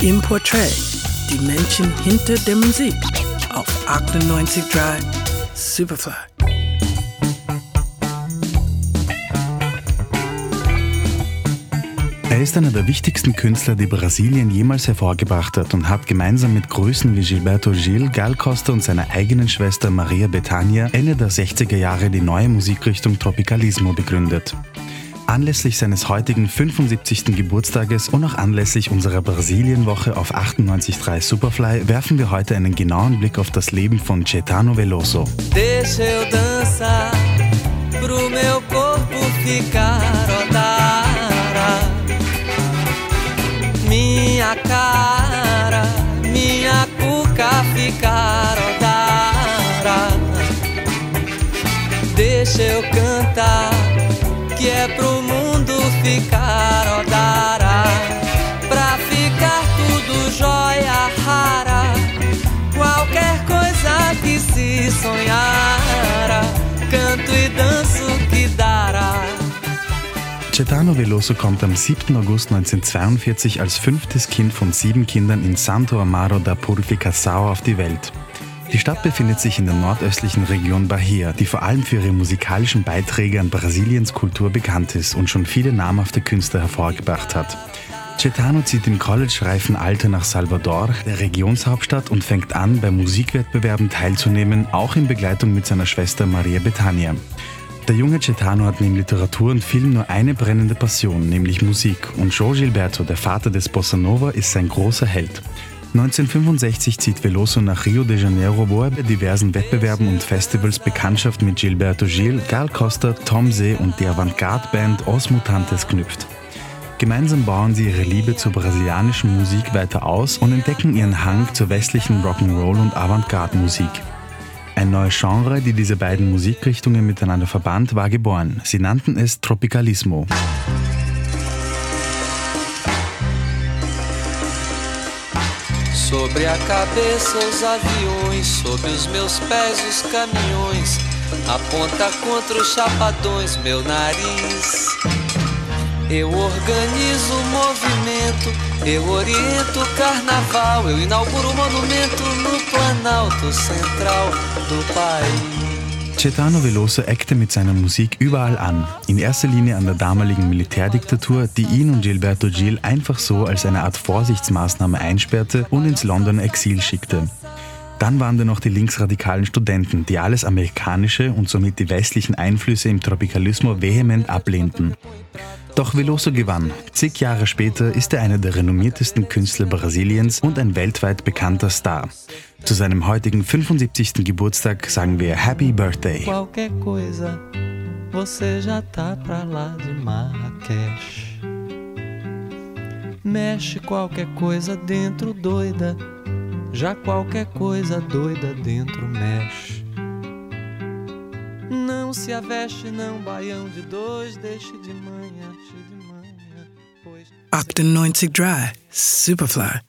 Im Portrait, die Menschen hinter der Musik auf 98.3 Superfly. Er ist einer der wichtigsten Künstler, die Brasilien jemals hervorgebracht hat und hat gemeinsam mit Größen wie Gilberto Gil, Gal Costa und seiner eigenen Schwester Maria Bethania Ende der 60er Jahre die neue Musikrichtung Tropicalismo begründet. Anlässlich seines heutigen 75. Geburtstages und auch anlässlich unserer Brasilienwoche auf 98.3 Superfly werfen wir heute einen genauen Blick auf das Leben von Caetano Veloso. Deixa eu dançar pro meu corpo odara. Minha cara, minha cuca ficar odara. Deixa eu cantar é pro mundo ficar odara. Pra ficar tudo jóia rara. Qualquer coisa que se sonhara. Canto e danço que dará. Caetano Veloso kommt am 7. August 1942 als fünftes Kind von sieben Kindern in Santo Amaro da Purificação auf die Welt. Die Stadt befindet sich in der nordöstlichen Region Bahia, die vor allem für ihre musikalischen Beiträge an Brasiliens Kultur bekannt ist und schon viele namhafte Künstler hervorgebracht hat. Caetano zieht im college-reifen Alter nach Salvador, der Regionshauptstadt, und fängt an, bei Musikwettbewerben teilzunehmen, auch in Begleitung mit seiner Schwester Maria Bethania. Der junge Caetano hat neben Literatur und Film nur eine brennende Passion, nämlich Musik. Und João Gilberto, der Vater des Bossa Nova, ist sein großer Held. 1965 zieht Veloso nach Rio de Janeiro, wo er bei diversen Wettbewerben und Festivals Bekanntschaft mit Gilberto Gil, Gal Costa, Tom See und der Avantgarde-Band Os Mutantes knüpft. Gemeinsam bauen sie ihre Liebe zur brasilianischen Musik weiter aus und entdecken ihren Hang zur westlichen Rock'n'Roll und Avantgarde-Musik. Ein neues Genre, die diese beiden Musikrichtungen miteinander verband, war geboren. Sie nannten es Tropicalismo. Sobre a cabeça os aviões, sob os meus pés os caminhões. Aponta contra os chapadões meu nariz. Eu organizo o movimento, eu oriento o carnaval, eu inauguro o monumento no Planalto Central do país. Caetano Veloso eckte mit seiner Musik überall an. In erster Linie an der damaligen Militärdiktatur, die ihn und Gilberto Gil einfach so als eine Art Vorsichtsmaßnahme einsperrte und ins Londoner Exil schickte. Dann waren da noch die linksradikalen Studenten, die alles Amerikanische und somit die westlichen Einflüsse im Tropicalismo vehement ablehnten. Doch Veloso gewann. Zig Jahre später ist er einer der renommiertesten Künstler Brasiliens und ein weltweit bekannter Star. Zu seinem heutigen 75. Geburtstag sagen wir Happy Birthday. Qualquer coisa, você já tá pra lá de Marrakech. Mexe qualquer coisa dentro doida, já qualquer coisa doida dentro mexe. Não se aveste, não, baião de dois, deixe de manhã, cheio de manhã, pois. 98 Dry Superfly.